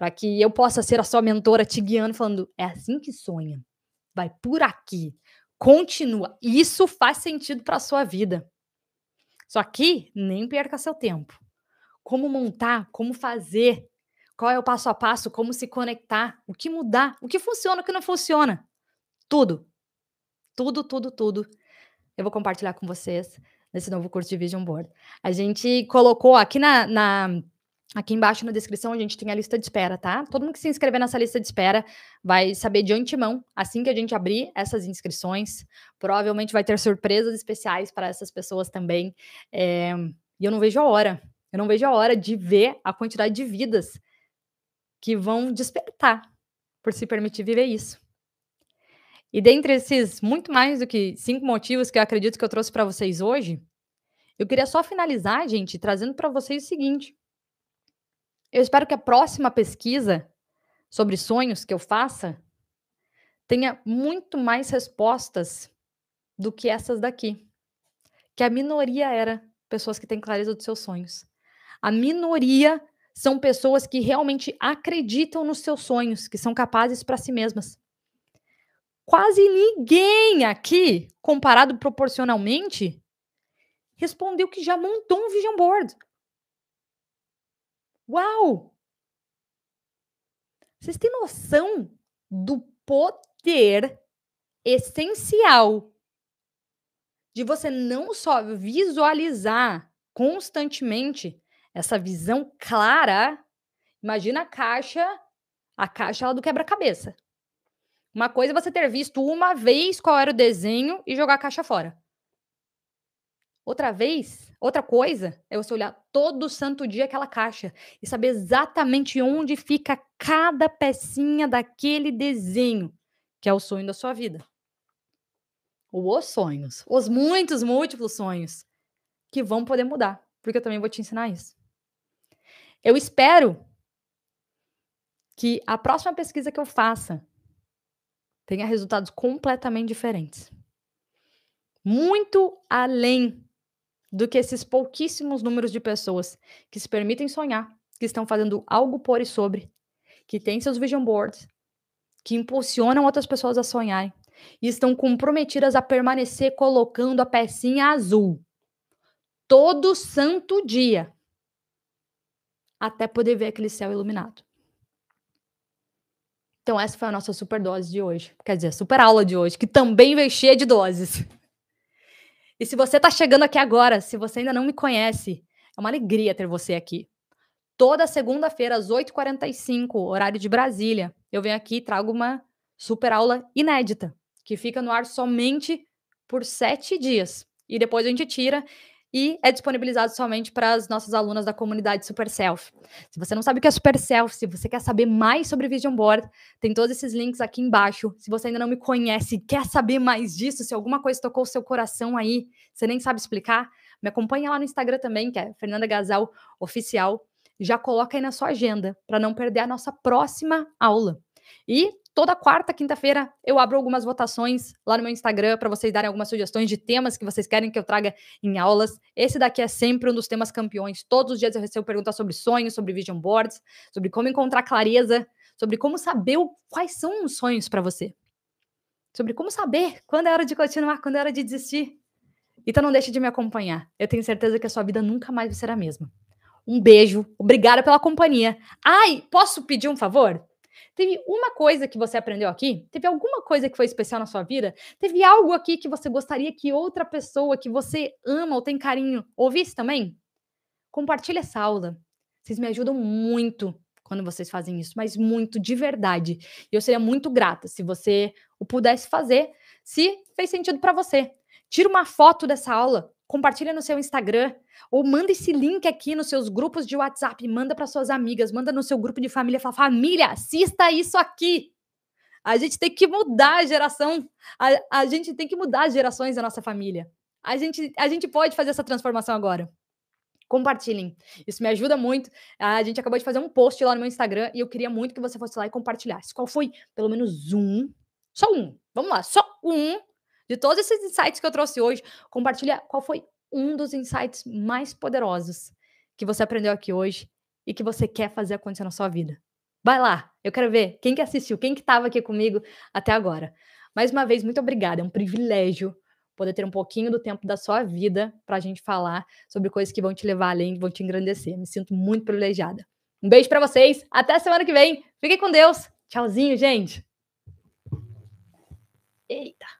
para que eu possa ser a sua mentora te guiando, falando: é assim que sonha, vai por aqui, continua. Isso faz sentido para a sua vida. Só que nem perca seu tempo. Como montar, como fazer, qual é o passo a passo, como se conectar, o que mudar, o que funciona, o que não funciona. Tudo. Tudo, tudo, tudo. Eu vou compartilhar com vocês nesse novo curso de Vision Board. A gente colocou aqui na, na Aqui embaixo na descrição a gente tem a lista de espera, tá? Todo mundo que se inscrever nessa lista de espera vai saber de antemão, assim que a gente abrir essas inscrições. Provavelmente vai ter surpresas especiais para essas pessoas também. É... E eu não vejo a hora. Eu não vejo a hora de ver a quantidade de vidas que vão despertar por se permitir viver isso. E dentre esses muito mais do que cinco motivos que eu acredito que eu trouxe para vocês hoje, eu queria só finalizar, gente, trazendo para vocês o seguinte. Eu espero que a próxima pesquisa sobre sonhos que eu faça tenha muito mais respostas do que essas daqui. Que a minoria era pessoas que têm clareza dos seus sonhos. A minoria são pessoas que realmente acreditam nos seus sonhos, que são capazes para si mesmas. Quase ninguém aqui, comparado proporcionalmente, respondeu que já montou um vision board. Uau! Vocês têm noção do poder essencial de você não só visualizar constantemente essa visão clara. Imagina a caixa, a caixa lá do quebra-cabeça. Uma coisa é você ter visto uma vez qual era o desenho e jogar a caixa fora. Outra vez, outra coisa é você olhar todo santo dia aquela caixa e saber exatamente onde fica cada pecinha daquele desenho, que é o sonho da sua vida. Ou os sonhos, os muitos, múltiplos sonhos que vão poder mudar, porque eu também vou te ensinar isso. Eu espero que a próxima pesquisa que eu faça tenha resultados completamente diferentes. Muito além do que esses pouquíssimos números de pessoas que se permitem sonhar, que estão fazendo algo por e sobre, que têm seus vision boards, que impulsionam outras pessoas a sonharem e estão comprometidas a permanecer colocando a pecinha azul todo santo dia até poder ver aquele céu iluminado. Então essa foi a nossa super dose de hoje, quer dizer, super aula de hoje, que também veio cheia de doses. E se você está chegando aqui agora, se você ainda não me conhece, é uma alegria ter você aqui. Toda segunda-feira, às 8h45, horário de Brasília, eu venho aqui e trago uma super aula inédita, que fica no ar somente por sete dias. E depois a gente tira e é disponibilizado somente para as nossas alunas da comunidade Super Self. Se você não sabe o que é Super Self, se você quer saber mais sobre Vision Board, tem todos esses links aqui embaixo. Se você ainda não me conhece quer saber mais disso, se alguma coisa tocou o seu coração aí, você nem sabe explicar, me acompanha lá no Instagram também, que é Fernanda Gasal Oficial. Já coloca aí na sua agenda para não perder a nossa próxima aula. E toda quarta, quinta-feira, eu abro algumas votações lá no meu Instagram para vocês darem algumas sugestões de temas que vocês querem que eu traga em aulas. Esse daqui é sempre um dos temas campeões. Todos os dias eu recebo perguntas sobre sonhos, sobre vision boards, sobre como encontrar clareza, sobre como saber o, quais são os sonhos para você. Sobre como saber quando é hora de continuar, quando é hora de desistir. Então não deixe de me acompanhar. Eu tenho certeza que a sua vida nunca mais será a mesma. Um beijo, obrigada pela companhia. Ai, posso pedir um favor? Teve uma coisa que você aprendeu aqui? Teve alguma coisa que foi especial na sua vida? Teve algo aqui que você gostaria que outra pessoa que você ama ou tem carinho ouvisse também? Compartilhe essa aula. Vocês me ajudam muito quando vocês fazem isso, mas muito de verdade. E eu seria muito grata se você o pudesse fazer, se fez sentido para você. Tira uma foto dessa aula, compartilha no seu Instagram ou manda esse link aqui nos seus grupos de WhatsApp, manda para suas amigas, manda no seu grupo de família, fala: "Família, assista isso aqui". A gente tem que mudar a geração, a, a gente tem que mudar as gerações da nossa família. A gente, a gente pode fazer essa transformação agora. Compartilhem. Isso me ajuda muito. A gente acabou de fazer um post lá no meu Instagram e eu queria muito que você fosse lá e compartilhasse. Qual foi, pelo menos um, só um, vamos lá, só um de todos esses insights que eu trouxe hoje, compartilha qual foi um dos insights mais poderosos que você aprendeu aqui hoje e que você quer fazer acontecer na sua vida. Vai lá, eu quero ver quem que assistiu, quem que estava aqui comigo até agora. Mais uma vez, muito obrigada, é um privilégio poder ter um pouquinho do tempo da sua vida para a gente falar sobre coisas que vão te levar além, vão te engrandecer. Me sinto muito privilegiada. Um beijo para vocês, até semana que vem. Fiquem com Deus. Tchauzinho, gente. Eita.